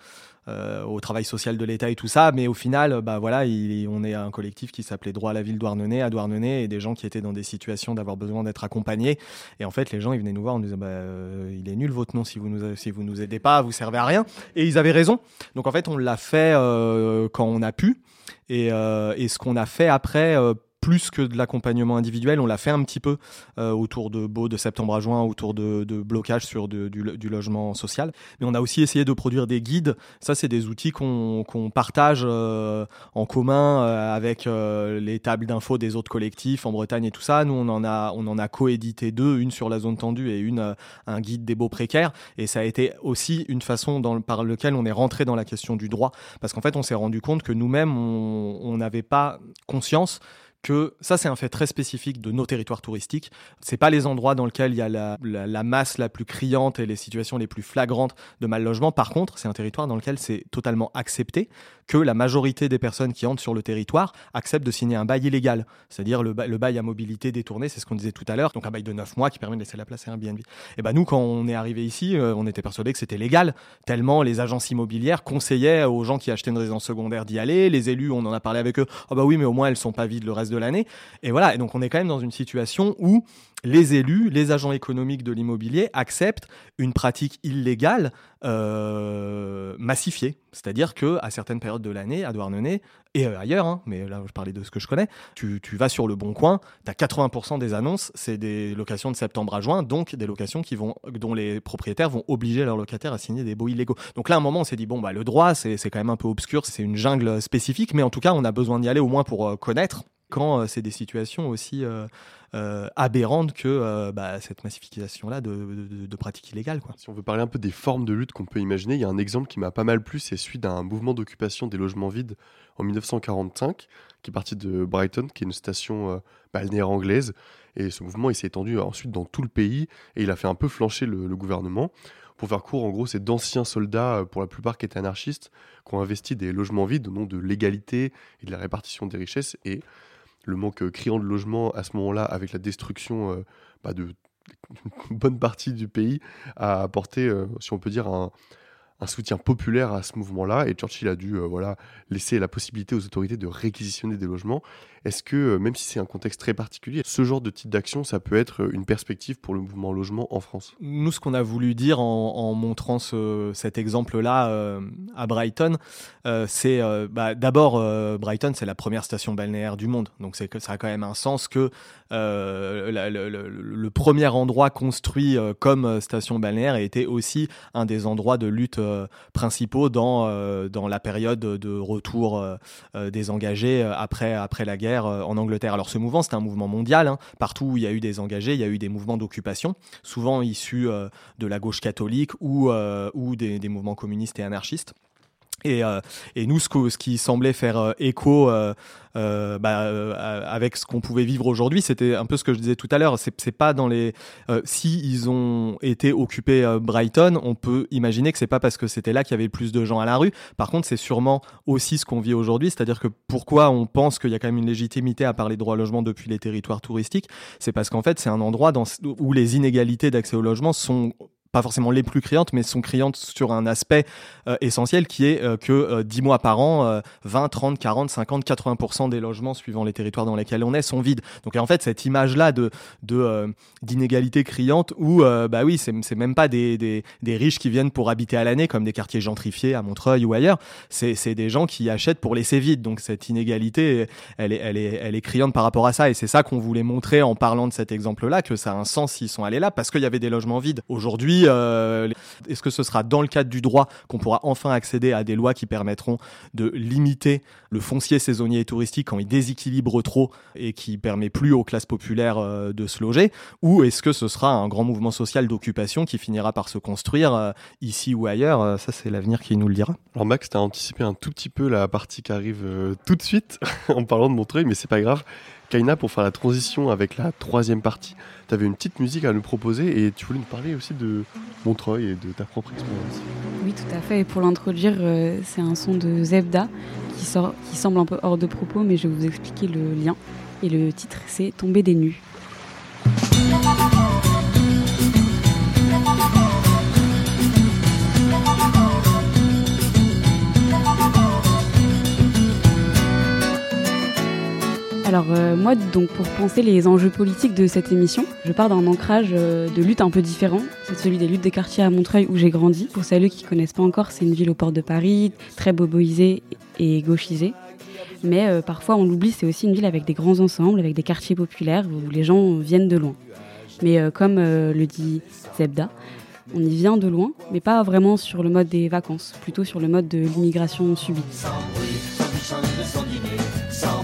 euh, au travail social de l'État et tout ça, mais au final, bah voilà, il- on est un collectif qui s'appelait Droit à la ville Douarnenez, à Douarnenez, et des gens qui étaient dans des situations d'avoir besoin d'être accompagnés. Et en fait, les gens, ils venaient nous voir en nous disant, bah, euh, il est nul votre nom si vous nous, si vous nous aidez pas, vous servez à rien. Et ils avaient raison. Donc en fait, on l'a fait euh, quand on a pu, et, euh, et ce qu'on a fait après. Plus que de l'accompagnement individuel, on l'a fait un petit peu euh, autour de Beau de septembre à juin, autour de, de blocage sur de- du, du logement social. Mais on a aussi essayé de produire des guides. Ça, c'est des outils qu'on qu'on partage euh, en commun euh, avec euh, les tables d'infos des autres collectifs en Bretagne et tout ça. Nous, on en a, on en a coédité deux, une sur la zone tendue et une euh, un guide des beaux précaires. Et ça a été aussi une façon dans, par lequel on est rentré dans la question du droit, parce qu'en fait, on s'est rendu compte que nous-mêmes, on n'avait pas conscience que ça c'est un fait très spécifique de nos territoires touristiques. C'est pas les endroits dans lesquels il y a la, masse la plus criante et les situations les plus flagrantes de mal logement. Par contre, c'est un territoire dans lequel c'est totalement accepté que la majorité des personnes qui entrent sur le territoire acceptent de signer un bail illégal, c'est-à-dire le, bail à mobilité détournée, c'est ce qu'on disait tout à l'heure, donc un bail de 9 mois qui permet de laisser la place à un BNB. Et ben nous, quand on est arrivé ici, euh, on était persuadé que c'était légal, tellement les agences immobilières conseillaient aux gens qui achetaient une résidence secondaire d'y aller, les élus, on en a parlé avec eux, ah bah oui, mais au moins elles sont pas vides le reste de l'année. Et voilà, et donc on est quand même dans une situation où les élus, les agents économiques de l'immobilier acceptent une pratique illégale euh, massifiée. C'est-à-dire que à certaines périodes de l'année, à Douarnenez et ailleurs, hein, mais là je parlais de ce que je connais, tu, tu vas sur le bon coin, tu as 80% des annonces, c'est des locations de septembre à juin, donc des locations qui vont, dont les propriétaires vont obliger leurs locataires à signer des baux illégaux. Donc là, à un moment, on s'est dit, bon, bah, le droit, c'est quand même un peu obscur, c'est une jungle spécifique, mais en tout cas, on a besoin d'y aller au moins pour euh, connaître quand euh, c'est des situations aussi euh, euh, aberrantes que bah, cette massification-là de, pratiques illégales. Quoi. Si on veut parler un peu des formes de lutte qu'on peut imaginer, il y a un exemple qui m'a pas mal plu, c'est celui d'un mouvement d'occupation des logements vides en 1945, qui est parti de Brighton, qui est une station balnéaire anglaise. Et ce mouvement, il s'est étendu ensuite dans tout le pays, et il a fait un peu flancher le, le gouvernement. Pour faire court, en gros, c'est d'anciens soldats, pour la plupart qui étaient anarchistes, qui ont investi des logements vides au nom de l'égalité et de la répartition des richesses. Et le manque criant de logement à ce moment-là, avec la destruction euh, bah, de bonne partie du pays, a apporté, euh, si on peut dire, un, un, soutien populaire à ce mouvement-là. Et Churchill a dû euh, voilà, laisser la possibilité aux autorités de réquisitionner des logements. Est-ce que, même si c'est un contexte très particulier, ce genre de type d'action, ça peut être une perspective pour le mouvement logement en France? Nous, ce qu'on a voulu dire en, montrant ce, cet exemple-là euh, à Brighton, euh, c'est euh, bah, d'abord, Brighton, c'est la première station balnéaire du monde. Donc, ça a quand même un sens que le, premier endroit construit comme station balnéaire a été aussi un des endroits de lutte principaux dans, dans la période de retour des engagés après, la guerre en Angleterre. Alors ce mouvement, c'est un mouvement mondial. Hein. Partout où il y a eu des engagés, il y a eu des mouvements d'occupation, souvent issus euh, de la gauche catholique ou, euh, ou des, mouvements communistes et anarchistes. Et, euh, et, nous, ce, qui semblait faire euh, écho euh, bah, avec ce qu'on pouvait vivre aujourd'hui, c'était un peu ce que je disais tout à l'heure. C'est pas dans les. si ils ont été occupés Brighton, on peut imaginer que c'est pas parce que c'était là qu'il y avait plus de gens à la rue. Par contre, c'est sûrement aussi ce qu'on vit aujourd'hui, c'est-à-dire que pourquoi on pense qu'il y a quand même une légitimité à parler de droit au logement depuis les territoires touristiques, c'est parce qu'en fait, c'est un endroit où les inégalités d'accès au logement sont pas forcément les plus criantes, mais sont criantes sur un aspect euh, essentiel qui est euh, que euh, 10 mois par an, 20, 30, 40, 50, 80% des logements suivant les territoires dans lesquels on est sont vides. Donc en fait, cette image-là de euh, d'inégalité criante où bah oui, c'est même pas des, des, riches qui viennent pour habiter à l'année comme des quartiers gentrifiés à Montreuil ou ailleurs. C'est des gens qui achètent pour laisser vide. Donc cette inégalité, elle est elle est elle est criante par rapport à ça. Et c'est ça qu'on voulait montrer en parlant de cet exemple-là que ça a un sens s'ils sont allés là parce qu'il y avait des logements vides. Aujourd'hui euh, est-ce que ce sera dans le cadre du droit qu'on pourra enfin accéder à des lois qui permettront de limiter le foncier saisonnier et touristique quand il déséquilibre trop et qui permet plus aux classes populaires euh, de se loger? Ou est-ce que ce sera un grand mouvement social d'occupation qui finira par se construire euh, ici ou ailleurs? Ça, c'est l'avenir qui nous le dira. Alors Max, tu as anticipé un tout petit peu la partie qui arrive tout de suite en parlant de Montreuil, mais c'est pas grave. Kaina, pour faire la transition avec la troisième partie, tu avais une petite musique à nous proposer et tu voulais nous parler aussi de Montreuil et de ta propre expérience. Oui, tout à fait. Et pour l'introduire, euh, c'est un son de Zebda qui, sort, qui semble un peu hors de propos, mais je vais vous expliquer le lien. Et le titre, c'est Tomber des nues. Alors euh, moi, donc pour penser les enjeux politiques de cette émission, je pars d'un ancrage euh, de lutte un peu différent. C'est celui des luttes des quartiers à Montreuil où j'ai grandi. Pour celles qui connaissent pas encore, c'est une ville au port de Paris, très boboisée et gauchisée. Mais euh, parfois on l'oublie, c'est aussi une ville avec des grands ensembles, avec des quartiers populaires où les gens viennent de loin. Mais comme le dit Zebda, on y vient de loin, mais pas vraiment sur le mode des vacances, plutôt sur le mode de l'immigration subie. Sans bruit, sans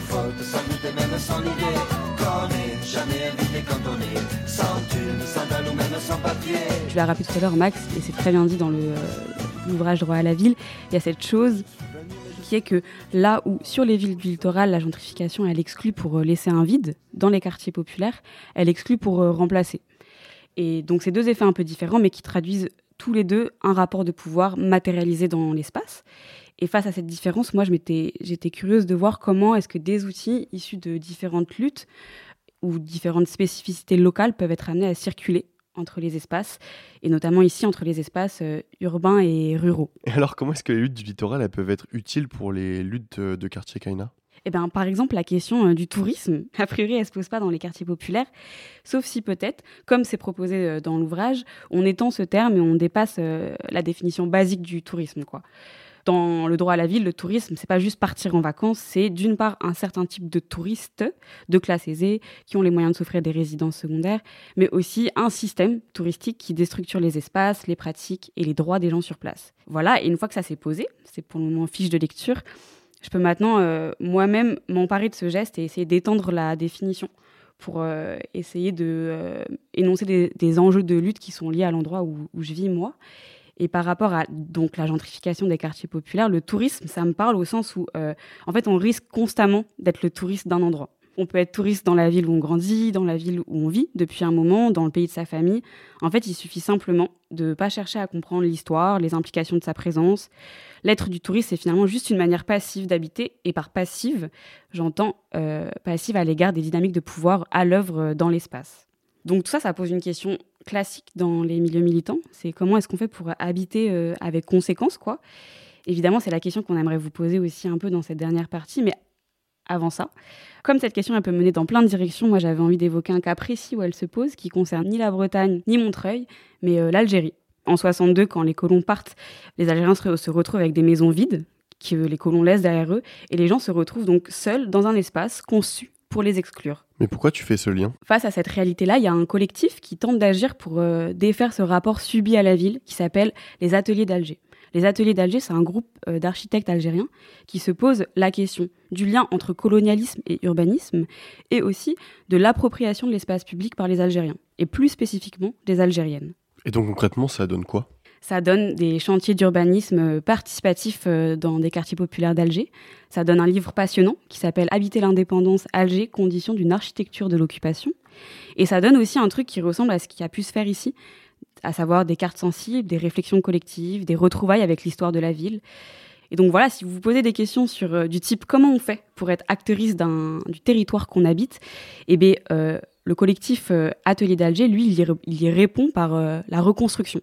idée, qu'on. Tu l'as rappelé tout à l'heure, Max, et c'est très bien dit dans l'ouvrage Droit à la ville, il y a cette chose qui est que là où sur les villes du littoral, la gentrification, elle exclut pour laisser un vide dans les quartiers populaires, elle exclut pour remplacer. Et donc c'est deux effets un peu différents, mais qui traduisent tous les deux un rapport de pouvoir matérialisé dans l'espace. Et face à cette différence, moi, j'étais curieuse de voir comment est-ce que des outils issus de différentes luttes ou différentes spécificités locales peuvent être amenés à circuler entre les espaces, et notamment ici entre les espaces euh, urbains et ruraux. Et alors, comment est-ce que les luttes du littoral elles peuvent être utiles pour les luttes de, de quartier Kaina? Eh ben, par exemple, la question euh, du tourisme, a priori, elle ne se pose pas dans les quartiers populaires, sauf si peut-être, comme c'est proposé euh, dans l'ouvrage, on étend ce terme et on dépasse la définition basique du tourisme. Quoi dans le droit à la ville, le tourisme, c'est pas juste partir en vacances, c'est d'une part un certain type de touristes de classe aisée qui ont les moyens de s'offrir des résidences secondaires, mais aussi un système touristique qui déstructure les espaces, les pratiques et les droits des gens sur place. Voilà, et une fois que ça s'est posé, c'est pour le moment fiche de lecture, je peux maintenant euh, moi-même m'emparer de ce geste et essayer d'étendre la définition pour euh, essayer de euh, énoncer des, enjeux de lutte qui sont liés à l'endroit où, où je vis moi et par rapport à la gentrification des quartiers populaires, le tourisme, ça me parle au sens où, euh, en fait, on risque constamment d'être le touriste d'un endroit. On peut être touriste dans la ville où on grandit, dans la ville où on vit depuis un moment, dans le pays de sa famille. En fait, il suffit simplement de ne pas chercher à comprendre l'histoire, les implications de sa présence. L'être du touriste, c'est finalement juste une manière passive d'habiter. Et par passive, j'entends euh, passive à l'égard des dynamiques de pouvoir à l'œuvre dans l'espace. Donc tout ça, ça pose une question classique dans les milieux militants. C'est comment est-ce qu'on fait pour habiter euh, avec conséquence, quoi? Évidemment, c'est la question qu'on aimerait vous poser aussi un peu dans cette dernière partie, mais avant ça, comme cette question elle peut mener dans plein de directions, moi j'avais envie d'évoquer un cas précis où elle se pose, qui concerne ni la Bretagne ni Montreuil, mais euh, l'Algérie. En 62, quand les colons partent, les Algériens se, retrouvent avec des maisons vides que les colons laissent derrière eux, et les gens se retrouvent donc seuls dans un espace conçu pour les exclure. Mais pourquoi tu fais ce lien? Face à cette réalité-là, il y a un collectif qui tente d'agir pour euh, défaire ce rapport subi à la ville qui s'appelle les Ateliers d'Alger. Les Ateliers d'Alger, c'est un groupe euh, d'architectes algériens qui se pose la question du lien entre colonialisme et urbanisme et aussi de l'appropriation de l'espace public par les Algériens, et plus spécifiquement des Algériennes. Et donc concrètement, ça donne quoi? Ça donne des chantiers d'urbanisme participatif euh, dans des quartiers populaires d'Alger. Ça donne un livre passionnant qui s'appelle Habiter l'indépendance, Alger, conditions d'une architecture de l'occupation. Et ça donne aussi un truc qui ressemble à ce qui a pu se faire ici, à savoir des cartes sensibles, des réflexions collectives, des retrouvailles avec l'histoire de la ville. Et donc voilà, si vous vous posez des questions sur euh, du type comment on fait pour être actrice du territoire qu'on habite, eh bien, euh, le collectif Atelier d'Alger, lui, il y, répond par la reconstruction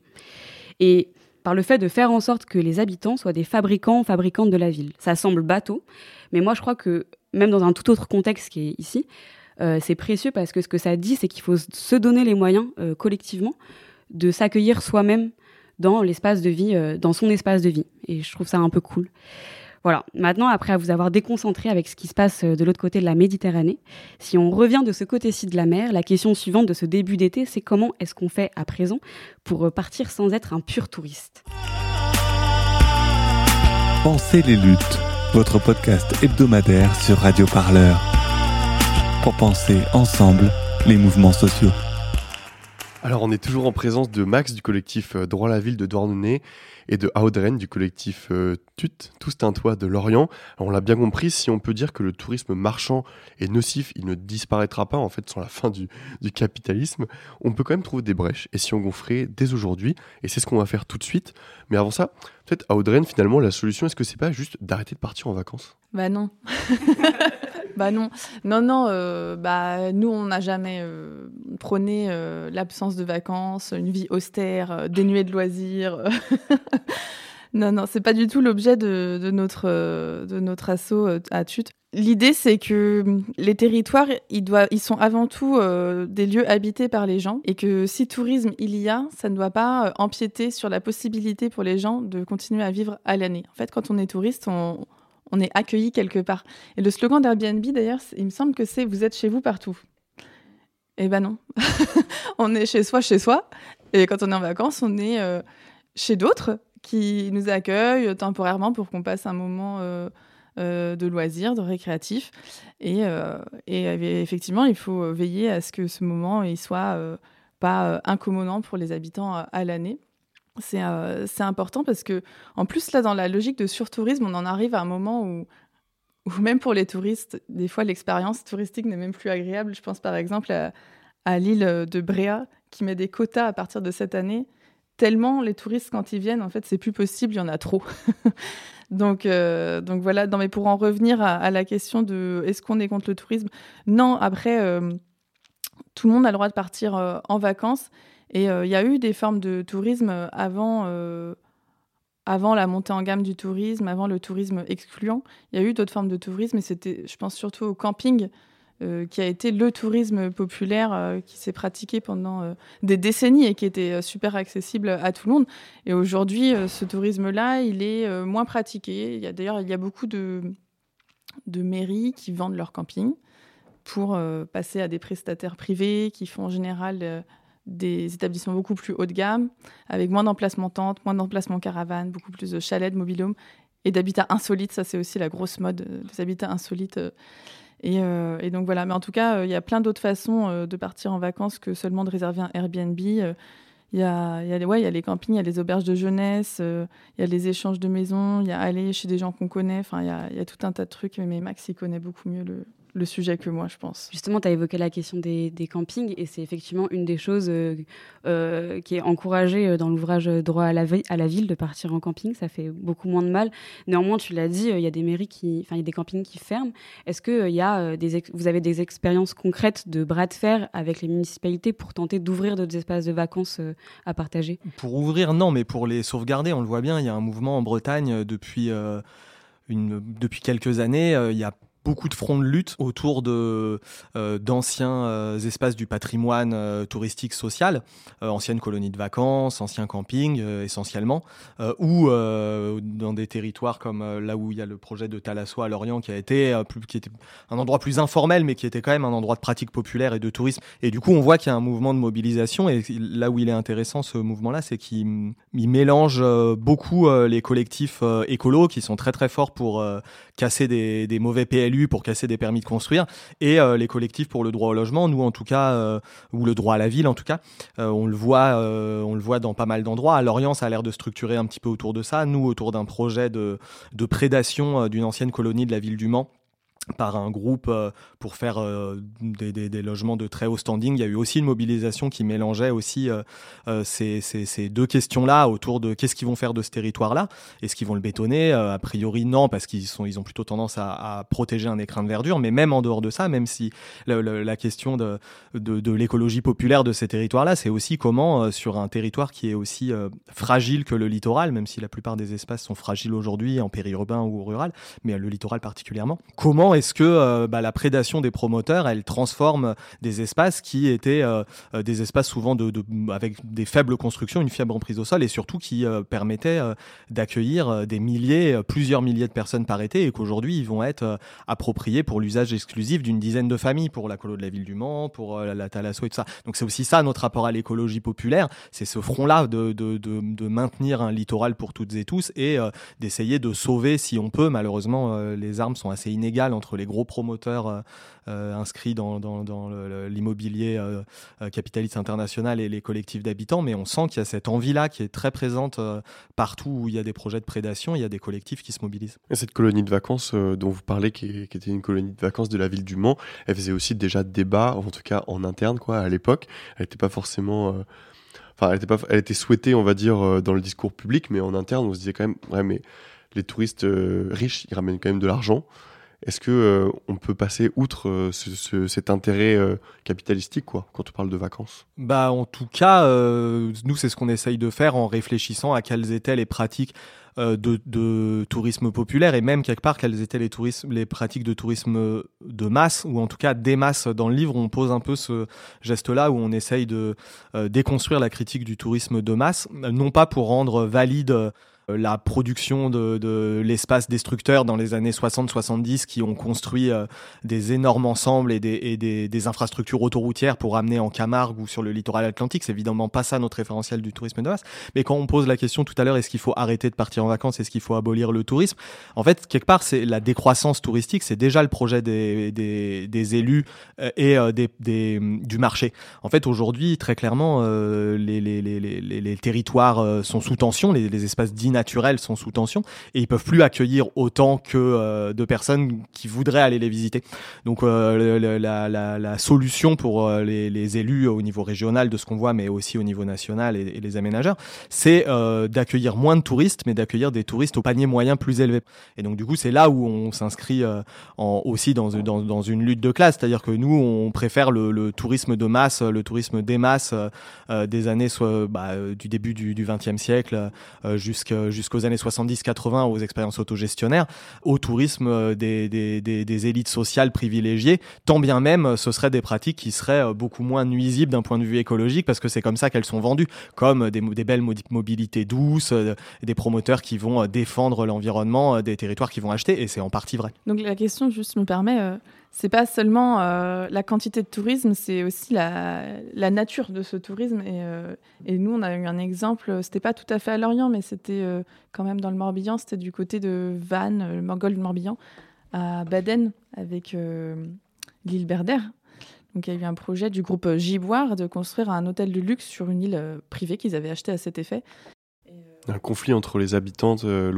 et par le fait de faire en sorte que les habitants soient des fabricants, fabricantes de la ville. Ça semble bateau, mais moi je crois que même dans un tout autre contexte qui est ici, euh, c'est précieux parce que ce que ça dit, c'est qu'il faut se donner les moyens euh, collectivement de s'accueillir soi-même dans l'espace de vie, euh, dans son espace de vie. Et je trouve ça un peu cool. Voilà. Maintenant, après vous avoir déconcentré avec ce qui se passe euh, de l'autre côté de la Méditerranée, si on revient de ce côté-ci de la mer, la question suivante de ce début d'été, c'est comment est-ce qu'on fait à présent pour euh, partir sans être un pur touriste? Pensez les luttes, votre podcast hebdomadaire sur Radio Parleur. Pour penser ensemble les mouvements sociaux. Alors on est toujours en présence de Max du collectif euh, Droit à la ville de Douarnenez et de Audren du collectif euh, TUT, Tous un toit de Lorient. on l'a bien compris, si on peut dire que le tourisme marchand est nocif, il ne disparaîtra pas en fait sans la fin du, capitalisme, on peut quand même trouver des brèches et si on gonfrait dès aujourd'hui, et c'est ce qu'on va faire tout de suite. Mais avant ça, peut-être Audren, finalement, la solution, est-ce que c'est pas juste d'arrêter de partir en vacances? Bah non. Bah non, non, non. Euh, bah nous, on n'a jamais euh, prôné euh, l'absence de vacances, une vie austère, dénuée de loisirs. non, non, c'est pas du tout l'objet de, notre de notre assaut à Tut. L'idée, c'est que les territoires, ils, doivent, ils sont avant tout des lieux habités par les gens et que si tourisme il y a, ça ne doit pas empiéter sur la possibilité pour les gens de continuer à vivre à l'année. En fait, quand on est touriste, on, on est accueilli quelque part. Et le slogan d'Airbnb, d'ailleurs, il me semble que c'est Vous êtes chez vous partout. Eh ben non. on est chez soi, chez soi. Et quand on est en vacances, on est euh, chez d'autres qui nous accueillent temporairement pour qu'on passe un moment euh, euh, de loisir, de récréatif. Et, et, effectivement, il faut veiller à ce que ce moment il soit pas incommodant pour les habitants à l'année. C'est c'est important parce que, en plus, là, dans la logique de surtourisme, on en arrive à un moment où, même pour les touristes, des fois, l'expérience touristique n'est même plus agréable. Je pense par exemple à, l'île de Bréa, qui met des quotas à partir de cette année. Tellement les touristes, quand ils viennent, en fait, c'est plus possible, il y en a trop. donc, euh, donc voilà. Non, mais pour en revenir à, la question de est-ce qu'on est contre le tourisme? Non, après, euh, tout le monde a le droit de partir euh, en vacances. Et il y a eu des formes de tourisme avant, avant la montée en gamme du tourisme, avant le tourisme excluant. Il y a eu d'autres formes de tourisme, et c'était, je pense surtout au camping. Euh, qui a été le tourisme populaire euh, qui s'est pratiqué pendant euh, des décennies et qui était super accessible à tout le monde. Et aujourd'hui, ce tourisme-là, il est moins pratiqué. Il y a d'ailleurs il y a beaucoup de, de mairies qui vendent leur camping pour passer à des prestataires privés qui font en général des établissements beaucoup plus haut de gamme, avec moins d'emplacements tentes, moins d'emplacements caravanes, beaucoup plus de chalets, de mobilhomes et d'habitats insolites. Ça, c'est aussi la grosse mode des habitats insolites euh, et, donc voilà, mais en tout cas, euh, il y a plein d'autres façons euh, de partir en vacances que seulement de réserver un Airbnb. Il y, a, y a les campings, il y a les auberges de jeunesse, il y a les échanges de maisons, il y a aller chez des gens qu'on connaît. Enfin, il y a, y a, tout un tas de trucs, mais Max, il connaît beaucoup mieux le, le sujet que moi, je pense. Justement, tu as évoqué la question des, campings et c'est effectivement une des choses euh, euh, qui est encouragée euh, dans l'ouvrage Droit à la, à la ville de partir en camping. Ça fait beaucoup moins de mal. Néanmoins, tu l'as dit, il y a des mairies qui, enfin, il y a des campings qui ferment. Est-ce que il y a des, vous avez des expériences concrètes de bras de fer avec les municipalités pour tenter d'ouvrir d'autres espaces de vacances à partager? Pour ouvrir, non, mais pour les sauvegarder, on le voit bien. Il y a un mouvement en Bretagne depuis. Une, depuis quelques années, il y a beaucoup de fronts de lutte autour de euh, d'anciens euh, espaces du patrimoine euh, touristique social, anciennes colonies de vacances, anciens campings essentiellement, ou dans des territoires comme là où il y a le projet de Thalasso à Lorient qui a été était un endroit plus informel mais qui était quand même un endroit de pratique populaire et de tourisme. Et du coup, on voit qu'il y a un mouvement de mobilisation et là où il est intéressant ce mouvement-là, c'est qu'il mélange beaucoup les collectifs écolos qui sont très très forts pour casser des mauvais PLU pour casser des permis de construire et euh, les collectifs pour le droit au logement, nous en tout cas, euh, ou le droit à la ville en tout cas, euh, on le voit, on le voit dans pas mal d'endroits. À Lorient, ça a l'air de structurer un petit peu autour de ça. Nous, autour d'un projet de, de prédation d'une ancienne colonie de la ville du Mans par un groupe euh, pour faire euh, des, logements de très haut standing. Il y a eu aussi une mobilisation qui mélangeait aussi euh, ces, deux questions-là autour de qu'est-ce qu'ils vont faire de ce territoire-là. Est-ce qu'ils vont le bétonner? A priori, non, parce qu'ils ils ont plutôt tendance à, protéger un écrin de verdure. Mais même en dehors de ça, même si la question de, de l'écologie populaire de ces territoires-là, c'est aussi comment, sur un territoire qui est aussi fragile que le littoral, même si la plupart des espaces sont fragiles aujourd'hui en périurbain ou rural, mais le littoral particulièrement, comment est-ce que euh, bah, la prédation des promoteurs, elle transforme des espaces qui étaient euh, euh, des espaces souvent avec des faibles constructions, une faible emprise au sol, et surtout qui permettaient d'accueillir des milliers, plusieurs milliers de personnes par été, et qu'aujourd'hui ils vont être appropriés pour l'usage exclusif d'une dizaine de familles, pour la colo de la ville du Mans, pour la Thalasso et tout ça. Donc c'est aussi ça notre rapport à l'écologie populaire, c'est ce front-là de, de, de, maintenir un littoral pour toutes et tous et d'essayer de sauver si on peut. Malheureusement, les armes sont assez inégales entre entre les gros promoteurs euh, euh, inscrits dans, l'immobilier euh, capitaliste international et les collectifs d'habitants, mais on sent qu'il y a cette envie-là qui est très présente partout où il y a des projets de prédation, il y a des collectifs qui se mobilisent. Et cette colonie de vacances dont vous parlez, qui, était une colonie de vacances de la ville du Mans, elle faisait aussi déjà débat, en tout cas en interne, quoi, à l'époque. Elle n'était pas forcément enfin elle était pas elle était souhaitée on va dire dans le discours public mais en interne on se disait quand même ouais mais les touristes riches ils ramènent quand même de l'argent est-ce que euh, on peut passer outre euh, cet intérêt euh, capitalistique quoi quand on parle de vacances? Bah en tout cas, nous c'est ce qu'on essaye de faire en réfléchissant à quelles étaient les pratiques de, tourisme populaire et même quelque part quelles étaient les, les pratiques de tourisme de masse ou en tout cas des masses. Dans le livre, on pose un peu ce geste-là où on essaye de déconstruire la critique du tourisme de masse, non pas pour rendre valide euh, la production de, l'espace destructeur dans les années 60-70 qui ont construit euh, des énormes ensembles et, des, et des, des, infrastructures autoroutières pour amener en Camargue ou sur le littoral atlantique. C'est évidemment pas ça notre référentiel du tourisme de masse. Mais quand on pose la question tout à l'heure, est-ce qu'il faut arrêter de partir en vacances Est-ce qu'il faut abolir le tourisme En fait, quelque part, c'est la décroissance touristique, c'est déjà le projet des, élus euh, et euh, des, du marché. En fait, aujourd'hui, très clairement, euh, les, territoires sont sous tension, les, espaces dits naturels sont sous tension, et ils peuvent plus accueillir autant que de personnes qui voudraient aller les visiter. Donc, la, solution pour les, élus au niveau régional de ce qu'on voit, mais aussi au niveau national et, et les aménageurs, c'est d'accueillir moins de touristes, mais d'accueillir des touristes au panier moyen plus élevé. Et donc, du coup, c'est là où on s'inscrit euh, aussi dans, une lutte de classe, c'est-à-dire que nous, on préfère le, tourisme de masse, le tourisme des masses euh, euh, des années soit, bah, du début du XXe siècle jusqu'aux années 70-80 aux expériences autogestionnaires, au tourisme des, des, élites sociales privilégiées, tant bien même ce seraient des pratiques qui seraient beaucoup moins nuisibles d'un point de vue écologique parce que c'est comme ça qu'elles sont vendues, comme des, belles mobilités douces, des promoteurs qui vont euh, défendre l'environnement, euh, des territoires qui vont acheter, et c'est en partie vrai. Donc la question, juste me permet, euh, c'est pas seulement euh, la quantité de tourisme, c'est aussi la, nature de ce tourisme. Et, nous, on a eu un exemple, c'était pas tout à fait à Lorient, mais c'était quand même dans le Morbihan, c'était du côté de Vannes, le Morgol du Morbihan, à Baden, avec l'île Berder. Donc il y a eu un projet du groupe Giboire de construire un hôtel de luxe sur une île privée qu'ils avaient acheté à cet effet. Un conflit entre les habitantes, euh,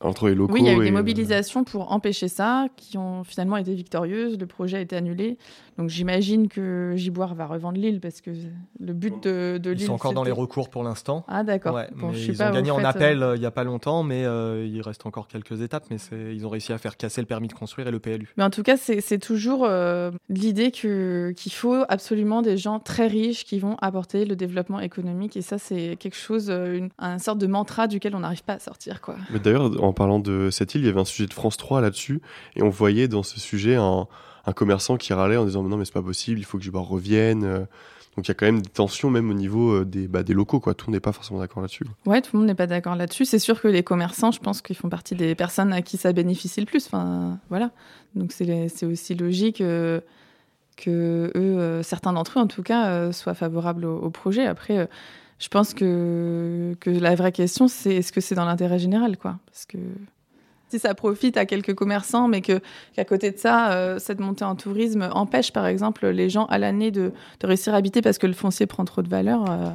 entre les locaux. Oui, il y a eu et, des euh, mobilisations pour empêcher ça, qui ont finalement été victorieuses. Le projet a été annulé. Donc j'imagine que Giboire va revendre l'île parce que le but de, de Ils l'île. sont encore dans les recours pour l'instant. Ah d'accord. Ouais, Bon, ils pas ont gagné en fait, appel euh. euh, il y a pas longtemps, mais euh, il reste encore quelques étapes. Mais ils ont réussi à faire casser le permis de construire et le PLU. Mais en tout cas, c'est toujours euh, l'idée que qu'il faut absolument des gens très riches qui vont apporter le développement économique. Et ça, c'est quelque chose, euh, une, un sorte de mantra duquel on n'arrive pas à sortir, quoi. Mais d'ailleurs, en parlant de cette île, il y avait un sujet de France 3 là-dessus, et on voyait dans ce sujet un, un commerçant qui râlait en disant Mais non, mais c'est pas possible, il faut que Giboire revienne. euh. Donc il y a quand même des tensions, même au niveau euh, des, bah, des locaux, quoi. Tout le monde n'est pas forcément d'accord là-dessus. Ouais, tout le monde n'est pas d'accord là-dessus. C'est sûr que les commerçants, je pense qu'ils font partie des personnes à qui ça bénéficie le plus. Enfin, voilà. Donc c'est aussi logique euh, que eux, euh, certains d'entre eux, en tout cas, euh, soient favorables au, au projet. Après, je pense que, la vraie question, c'est est-ce que c'est dans l'intérêt général, quoi? Parce que si ça profite à quelques commerçants, mais que qu'à côté de ça, euh, cette montée en tourisme empêche, par exemple, les gens à l'année de, de réussir à habiter parce que le foncier prend trop de valeur. euh,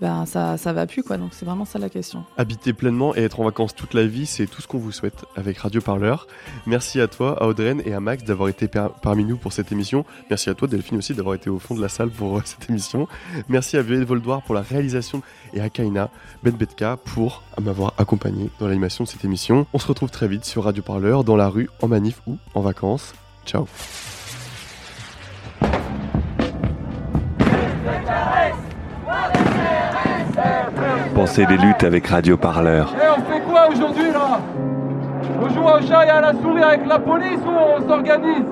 ben ça, ça va plus quoi. Donc c'est vraiment ça la question. Habiter pleinement et être en vacances toute la vie, c'est tout ce qu'on vous souhaite avec Radio Parleur. Merci à toi, à Audrey et à Max d'avoir été par- parmi nous pour cette émission. Merci à toi, Delphine aussi, d'avoir été au fond de la salle pour euh, cette émission. Merci à Violette Voldoir pour la réalisation et à Kaina Ben Betka pour m'avoir accompagné dans l'animation de cette émission. On se retrouve très vite sur Radio Parleur, dans la rue, en manif ou en vacances. Ciao. Pensez des luttes avec Radio Parleur. Eh, on fait quoi aujourd'hui là? On joue au chat et à la souris avec la police ou on s'organise?